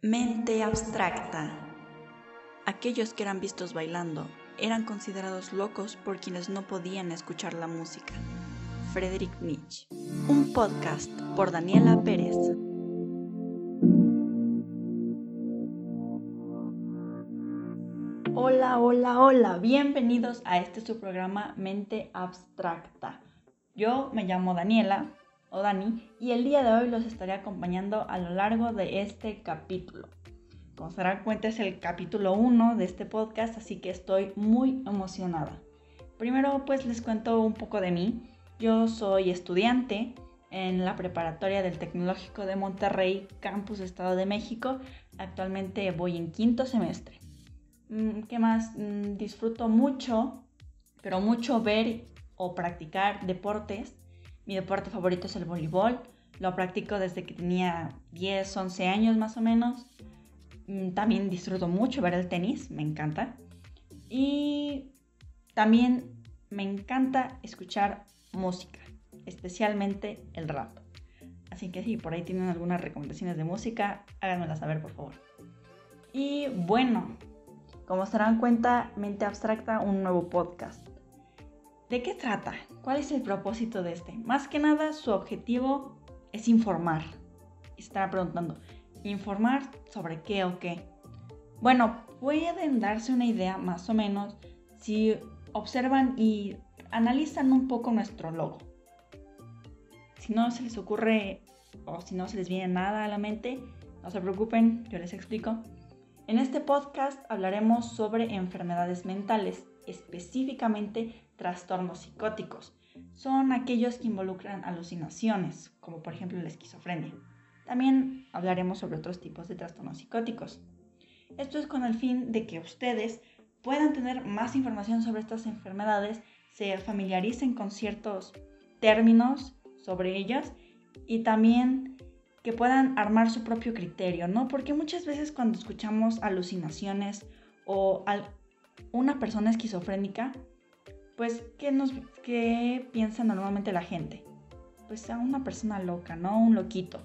Mente abstracta. Aquellos que eran vistos bailando eran considerados locos por quienes no podían escuchar la música. Friedrich Nietzsche. Un podcast por Daniela Pérez. Hola, hola, hola. Bienvenidos a este su programa Mente Abstracta. Yo me llamo Daniela, o Dani, y el día de hoy los estaré acompañando a lo largo de este capítulo. Como se darán cuenta es el capítulo 1 de este podcast, así que estoy muy emocionada. Primero pues les cuento un poco de mí. Yo soy estudiante en la preparatoria del Tecnológico de Monterrey, Campus Estado de México. Actualmente voy en quinto semestre. Mm, ¿Qué más? Mm, disfruto mucho, pero mucho ver o practicar deportes mi deporte favorito es el voleibol. Lo practico desde que tenía 10, 11 años más o menos. Mm, también disfruto mucho ver el tenis, me encanta. Y también me encanta escuchar música, especialmente el rap. Así que si por ahí tienen algunas recomendaciones de música, háganmelas saber por favor. Y bueno, como se darán cuenta, Mente Abstracta, un nuevo podcast. ¿De qué trata? ¿Cuál es el propósito de este? Más que nada, su objetivo es informar. Estará preguntando, ¿informar sobre qué o qué? Bueno, pueden darse una idea más o menos si observan y analizan un poco nuestro logo. Si no se les ocurre o si no se les viene nada a la mente, no se preocupen, yo les explico. En este podcast hablaremos sobre enfermedades mentales, específicamente trastornos psicóticos. Son aquellos que involucran alucinaciones, como por ejemplo la esquizofrenia. También hablaremos sobre otros tipos de trastornos psicóticos. Esto es con el fin de que ustedes puedan tener más información sobre estas enfermedades, se familiaricen con ciertos términos sobre ellas y también que puedan armar su propio criterio, ¿no? Porque muchas veces cuando escuchamos alucinaciones o una persona esquizofrénica, pues, ¿qué, nos, ¿qué piensa normalmente la gente? Pues a una persona loca, ¿no? Un loquito.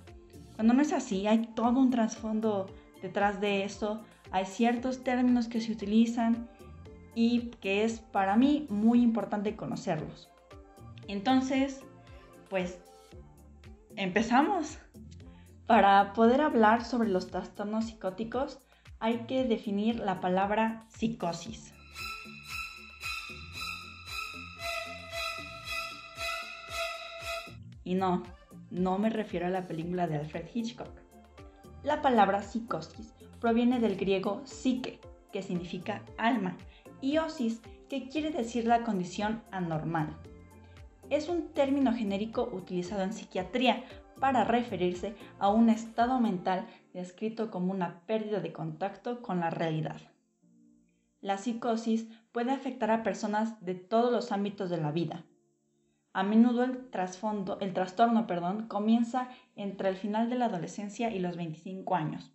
Cuando no es así, hay todo un trasfondo detrás de eso, hay ciertos términos que se utilizan y que es para mí muy importante conocerlos. Entonces, pues, empezamos. Para poder hablar sobre los trastornos psicóticos hay que definir la palabra psicosis. Y no, no me refiero a la película de Alfred Hitchcock. La palabra psicosis proviene del griego psique, que significa alma, y osis, que quiere decir la condición anormal. Es un término genérico utilizado en psiquiatría para referirse a un estado mental descrito como una pérdida de contacto con la realidad. La psicosis puede afectar a personas de todos los ámbitos de la vida, a menudo el, trasfondo, el trastorno perdón, comienza entre el final de la adolescencia y los 25 años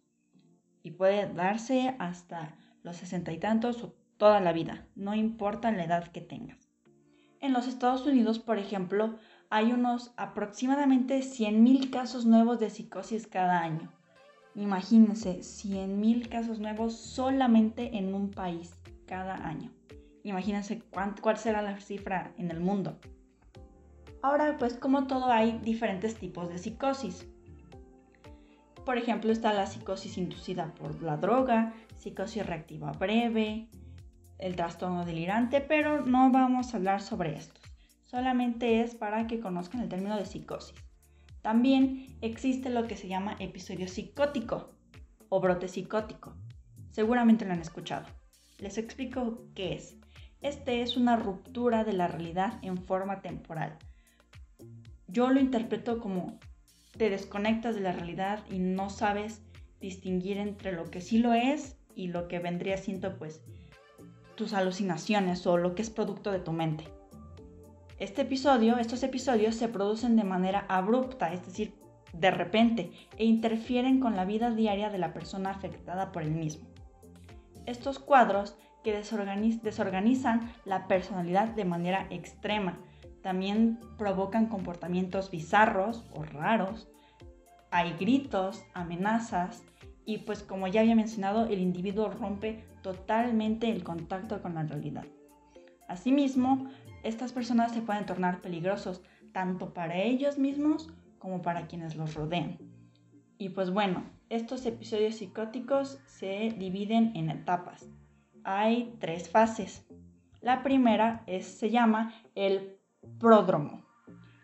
y puede darse hasta los sesenta y tantos o toda la vida, no importa la edad que tengas. En los Estados Unidos, por ejemplo, hay unos aproximadamente 100.000 casos nuevos de psicosis cada año. Imagínense, 100.000 casos nuevos solamente en un país cada año. Imagínense cuál será la cifra en el mundo. Ahora, pues como todo hay diferentes tipos de psicosis. Por ejemplo, está la psicosis inducida por la droga, psicosis reactiva breve, el trastorno delirante, pero no vamos a hablar sobre estos. Solamente es para que conozcan el término de psicosis. También existe lo que se llama episodio psicótico o brote psicótico. Seguramente lo han escuchado. Les explico qué es. Este es una ruptura de la realidad en forma temporal yo lo interpreto como te desconectas de la realidad y no sabes distinguir entre lo que sí lo es y lo que vendría siendo pues tus alucinaciones o lo que es producto de tu mente. Este episodio, estos episodios se producen de manera abrupta, es decir, de repente, e interfieren con la vida diaria de la persona afectada por el mismo. Estos cuadros que desorganizan la personalidad de manera extrema, también provocan comportamientos bizarros o raros. Hay gritos, amenazas y pues como ya había mencionado, el individuo rompe totalmente el contacto con la realidad. Asimismo, estas personas se pueden tornar peligrosos tanto para ellos mismos como para quienes los rodean. Y pues bueno, estos episodios psicóticos se dividen en etapas. Hay tres fases. La primera es, se llama el pródromo.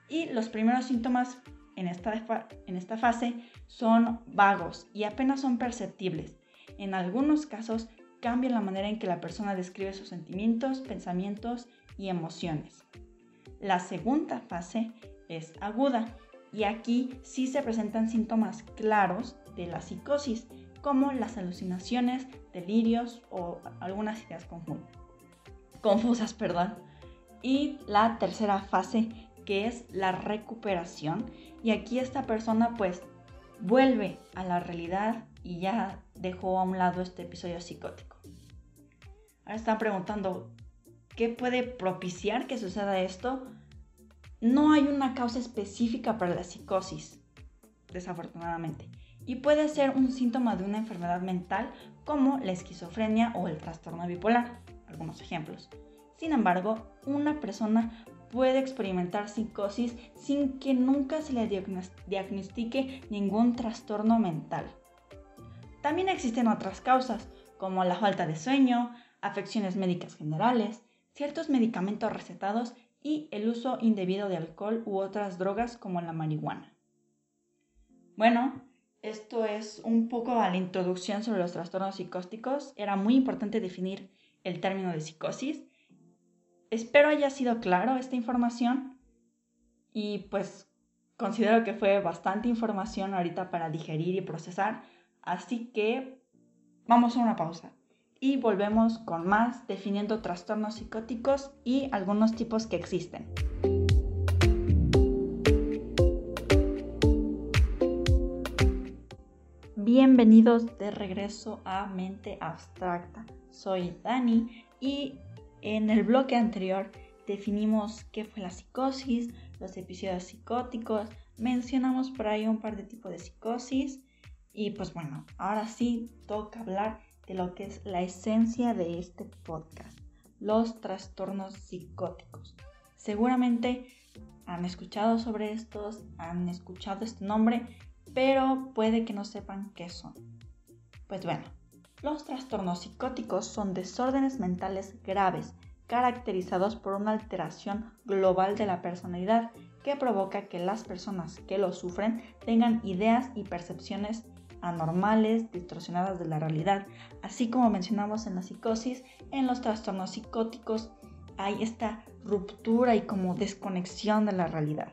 Y los primeros síntomas en esta, en esta fase son vagos y apenas son perceptibles. En algunos casos cambia la manera en que la persona describe sus sentimientos, pensamientos y emociones. La segunda fase es aguda y aquí sí se presentan síntomas claros de la psicosis, como las alucinaciones, delirios o algunas ideas confusas. Perdón. Y la tercera fase, que es la recuperación, y aquí esta persona pues vuelve a la realidad y ya dejó a un lado este episodio psicótico. Ahora están preguntando, ¿qué puede propiciar que suceda esto? No hay una causa específica para la psicosis, desafortunadamente, y puede ser un síntoma de una enfermedad mental como la esquizofrenia o el trastorno bipolar, algunos ejemplos. Sin embargo, una persona puede experimentar psicosis sin que nunca se le diagnostique ningún trastorno mental. También existen otras causas, como la falta de sueño, afecciones médicas generales, ciertos medicamentos recetados y el uso indebido de alcohol u otras drogas como la marihuana. Bueno, esto es un poco a la introducción sobre los trastornos psicóticos. Era muy importante definir el término de psicosis Espero haya sido claro esta información y pues considero que fue bastante información ahorita para digerir y procesar, así que vamos a una pausa y volvemos con más definiendo trastornos psicóticos y algunos tipos que existen. Bienvenidos de regreso a Mente Abstracta. Soy Dani y en el bloque anterior definimos qué fue la psicosis, los episodios psicóticos, mencionamos por ahí un par de tipos de psicosis y pues bueno, ahora sí toca hablar de lo que es la esencia de este podcast, los trastornos psicóticos. Seguramente han escuchado sobre estos, han escuchado este nombre, pero puede que no sepan qué son. Pues bueno, los trastornos psicóticos son desórdenes mentales graves caracterizados por una alteración global de la personalidad que provoca que las personas que lo sufren tengan ideas y percepciones anormales, distorsionadas de la realidad. Así como mencionamos en la psicosis, en los trastornos psicóticos hay esta ruptura y como desconexión de la realidad.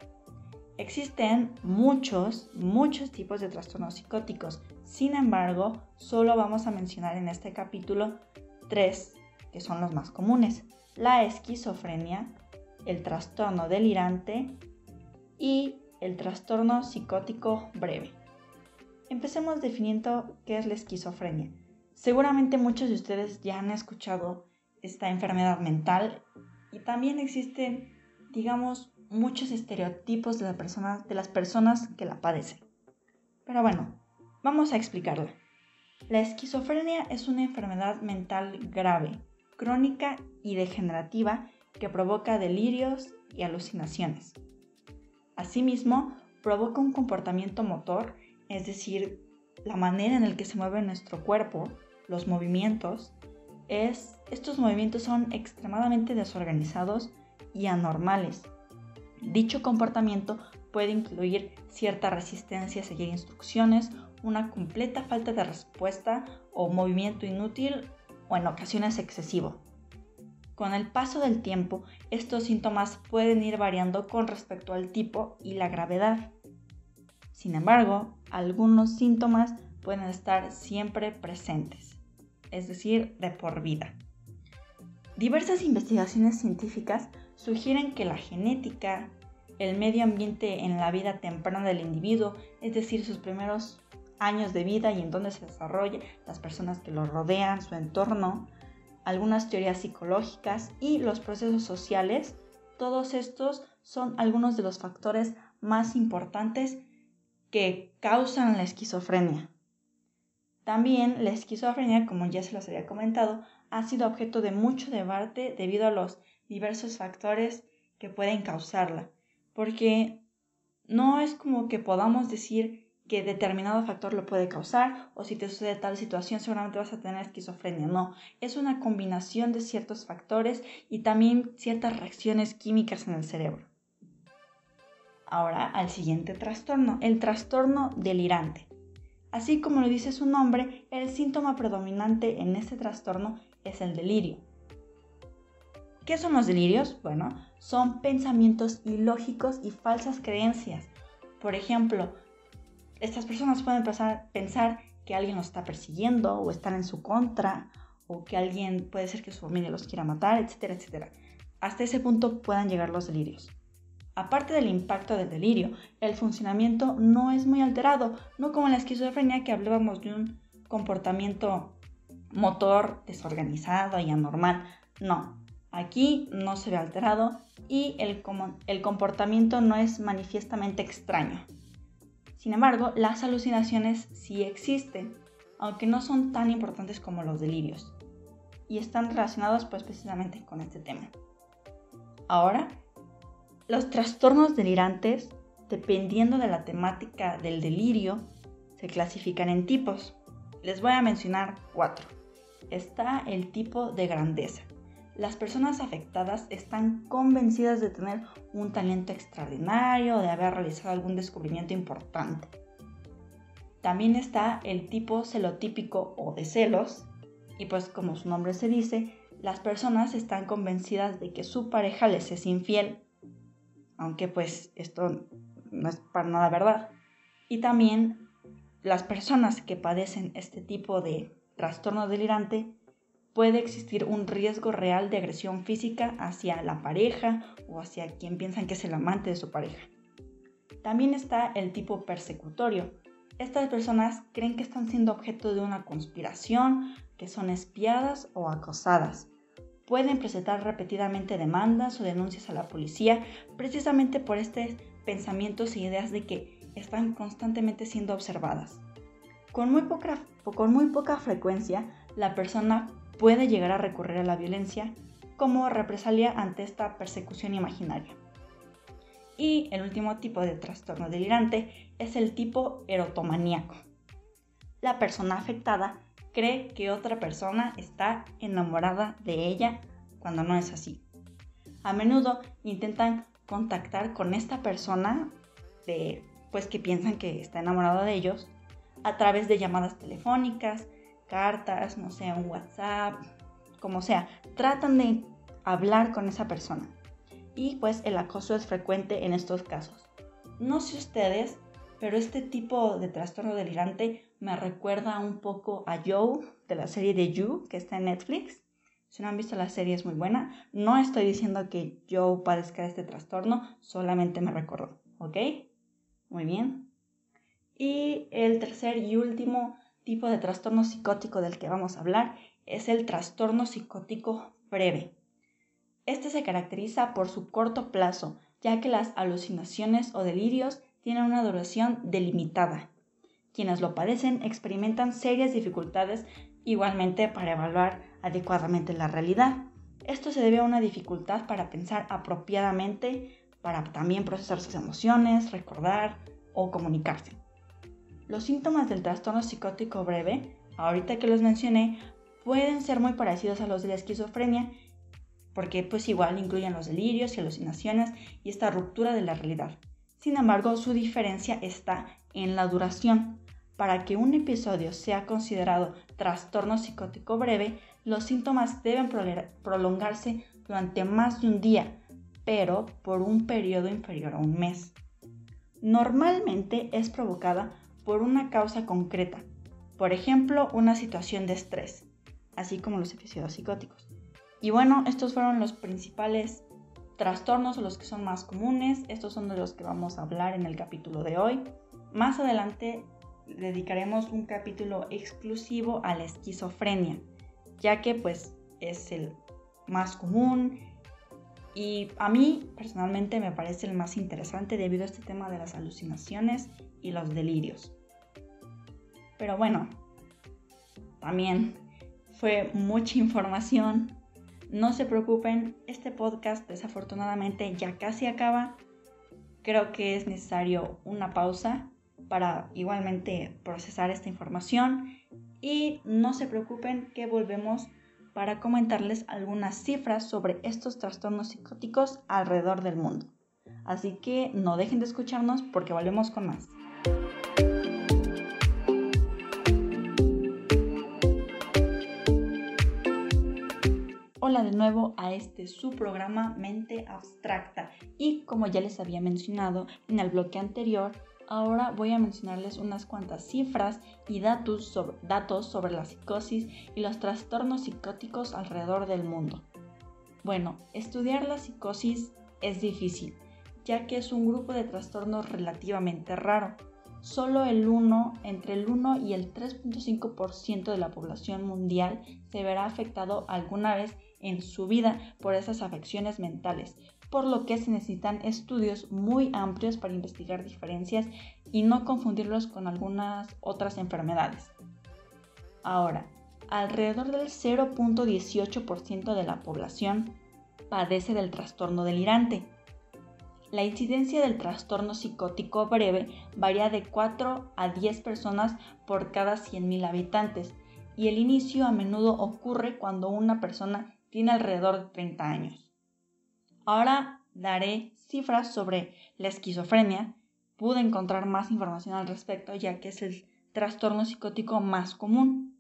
Existen muchos, muchos tipos de trastornos psicóticos. Sin embargo, solo vamos a mencionar en este capítulo tres que son los más comunes. La esquizofrenia, el trastorno delirante y el trastorno psicótico breve. Empecemos definiendo qué es la esquizofrenia. Seguramente muchos de ustedes ya han escuchado esta enfermedad mental y también existen, digamos, muchos estereotipos de, de las personas que la padecen. Pero bueno, vamos a explicarla. La esquizofrenia es una enfermedad mental grave, crónica y degenerativa que provoca delirios y alucinaciones. Asimismo, provoca un comportamiento motor, es decir, la manera en la que se mueve nuestro cuerpo, los movimientos, es, estos movimientos son extremadamente desorganizados y anormales, Dicho comportamiento puede incluir cierta resistencia a seguir instrucciones, una completa falta de respuesta o movimiento inútil o en ocasiones excesivo. Con el paso del tiempo, estos síntomas pueden ir variando con respecto al tipo y la gravedad. Sin embargo, algunos síntomas pueden estar siempre presentes, es decir, de por vida. Diversas investigaciones científicas sugieren que la genética, el medio ambiente en la vida temprana del individuo, es decir, sus primeros años de vida y en donde se desarrolla, las personas que lo rodean, su entorno, algunas teorías psicológicas y los procesos sociales, todos estos son algunos de los factores más importantes que causan la esquizofrenia. También la esquizofrenia, como ya se los había comentado, ha sido objeto de mucho debate debido a los diversos factores que pueden causarla, porque no es como que podamos decir que determinado factor lo puede causar o si te sucede tal situación seguramente vas a tener esquizofrenia. No, es una combinación de ciertos factores y también ciertas reacciones químicas en el cerebro. Ahora al siguiente trastorno, el trastorno delirante. Así como lo dice su nombre, el síntoma predominante en este trastorno es el delirio. ¿Qué son los delirios? Bueno, son pensamientos ilógicos y falsas creencias. Por ejemplo, estas personas pueden a pensar que alguien los está persiguiendo o están en su contra o que alguien puede ser que su familia los quiera matar, etcétera, etcétera. Hasta ese punto puedan llegar los delirios. Aparte del impacto del delirio, el funcionamiento no es muy alterado, no como en la esquizofrenia que hablábamos de un comportamiento motor desorganizado y anormal. No, aquí no se ve alterado y el, comportamiento no es manifiestamente extraño. Sin embargo, las alucinaciones sí existen, aunque no son tan importantes como los delirios, y están relacionados pues precisamente con este tema. Ahora los trastornos delirantes, dependiendo de la temática del delirio, se clasifican en tipos. Les voy a mencionar cuatro. Está el tipo de grandeza. Las personas afectadas están convencidas de tener un talento extraordinario, de haber realizado algún descubrimiento importante. También está el tipo celotípico o de celos, y pues como su nombre se dice, las personas están convencidas de que su pareja les es infiel aunque pues esto no es para nada verdad. Y también las personas que padecen este tipo de trastorno delirante puede existir un riesgo real de agresión física hacia la pareja o hacia quien piensan que es el amante de su pareja. También está el tipo persecutorio. Estas personas creen que están siendo objeto de una conspiración, que son espiadas o acosadas pueden presentar repetidamente demandas o denuncias a la policía precisamente por estos pensamientos e ideas de que están constantemente siendo observadas. Con muy, poca, con muy poca frecuencia, la persona puede llegar a recurrir a la violencia como represalia ante esta persecución imaginaria. Y el último tipo de trastorno delirante es el tipo erotomaníaco. La persona afectada cree que otra persona está enamorada de ella cuando no es así. A menudo intentan contactar con esta persona de, pues que piensan que está enamorado de ellos a través de llamadas telefónicas, cartas, no sé, un WhatsApp, como sea. Tratan de hablar con esa persona. Y pues el acoso es frecuente en estos casos. No sé ustedes, pero este tipo de trastorno delirante me recuerda un poco a Joe de la serie de You que está en Netflix. Si no han visto la serie es muy buena. No estoy diciendo que Joe padezca este trastorno, solamente me recordó, ¿ok? Muy bien. Y el tercer y último tipo de trastorno psicótico del que vamos a hablar es el trastorno psicótico breve. Este se caracteriza por su corto plazo, ya que las alucinaciones o delirios tienen una duración delimitada. Quienes lo padecen experimentan serias dificultades igualmente para evaluar adecuadamente la realidad. Esto se debe a una dificultad para pensar apropiadamente, para también procesar sus emociones, recordar o comunicarse. Los síntomas del trastorno psicótico breve, ahorita que los mencioné, pueden ser muy parecidos a los de la esquizofrenia, porque pues igual incluyen los delirios y alucinaciones y esta ruptura de la realidad. Sin embargo, su diferencia está en la duración. Para que un episodio sea considerado trastorno psicótico breve, los síntomas deben prolongarse durante más de un día, pero por un periodo inferior a un mes. Normalmente es provocada por una causa concreta, por ejemplo, una situación de estrés, así como los episodios psicóticos. Y bueno, estos fueron los principales trastornos o los que son más comunes. Estos son de los que vamos a hablar en el capítulo de hoy. Más adelante dedicaremos un capítulo exclusivo a la esquizofrenia, ya que pues es el más común y a mí personalmente me parece el más interesante debido a este tema de las alucinaciones y los delirios. Pero bueno, también fue mucha información. No se preocupen, este podcast desafortunadamente ya casi acaba. Creo que es necesario una pausa para igualmente procesar esta información y no se preocupen que volvemos para comentarles algunas cifras sobre estos trastornos psicóticos alrededor del mundo. Así que no dejen de escucharnos porque volvemos con más. De nuevo a este su programa Mente Abstracta y como ya les había mencionado en el bloque anterior, ahora voy a mencionarles unas cuantas cifras y datos sobre, datos sobre la psicosis y los trastornos psicóticos alrededor del mundo. Bueno, estudiar la psicosis es difícil, ya que es un grupo de trastornos relativamente raro. Solo el 1, entre el 1 y el 3.5% de la población mundial se verá afectado alguna vez en su vida por esas afecciones mentales, por lo que se necesitan estudios muy amplios para investigar diferencias y no confundirlos con algunas otras enfermedades. Ahora, alrededor del 0.18% de la población padece del trastorno delirante. La incidencia del trastorno psicótico breve varía de 4 a 10 personas por cada 100.000 habitantes y el inicio a menudo ocurre cuando una persona tiene alrededor de 30 años. Ahora daré cifras sobre la esquizofrenia. Pude encontrar más información al respecto ya que es el trastorno psicótico más común.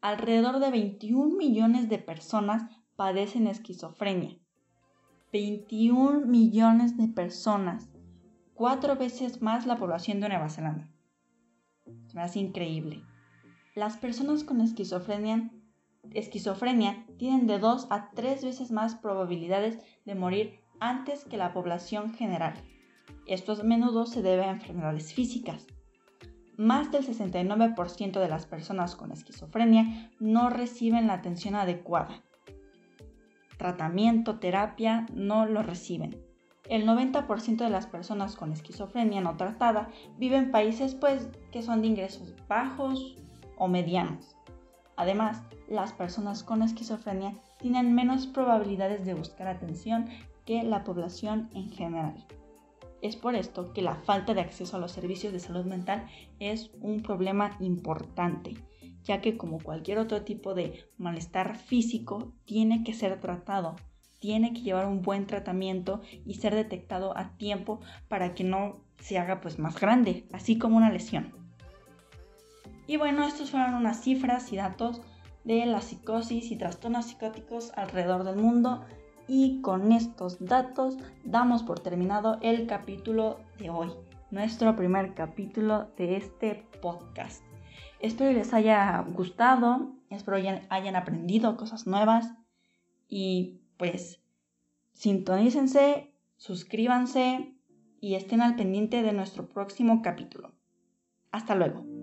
Alrededor de 21 millones de personas padecen esquizofrenia. 21 millones de personas, cuatro veces más la población de Nueva Zelanda. Se me hace increíble. Las personas con esquizofrenia esquizofrenia tienen de 2 a 3 veces más probabilidades de morir antes que la población general. Esto a menudo se debe a enfermedades físicas. Más del 69% de las personas con esquizofrenia no reciben la atención adecuada. Tratamiento, terapia, no lo reciben. El 90% de las personas con esquizofrenia no tratada viven en países pues, que son de ingresos bajos o medianos. Además, las personas con esquizofrenia tienen menos probabilidades de buscar atención que la población en general. Es por esto que la falta de acceso a los servicios de salud mental es un problema importante, ya que como cualquier otro tipo de malestar físico, tiene que ser tratado, tiene que llevar un buen tratamiento y ser detectado a tiempo para que no se haga pues más grande, así como una lesión. Y bueno, estos fueron unas cifras y datos de la psicosis y trastornos psicóticos alrededor del mundo. Y con estos datos damos por terminado el capítulo de hoy, nuestro primer capítulo de este podcast. Espero les haya gustado, espero hayan aprendido cosas nuevas y pues sintonícense, suscríbanse y estén al pendiente de nuestro próximo capítulo. Hasta luego.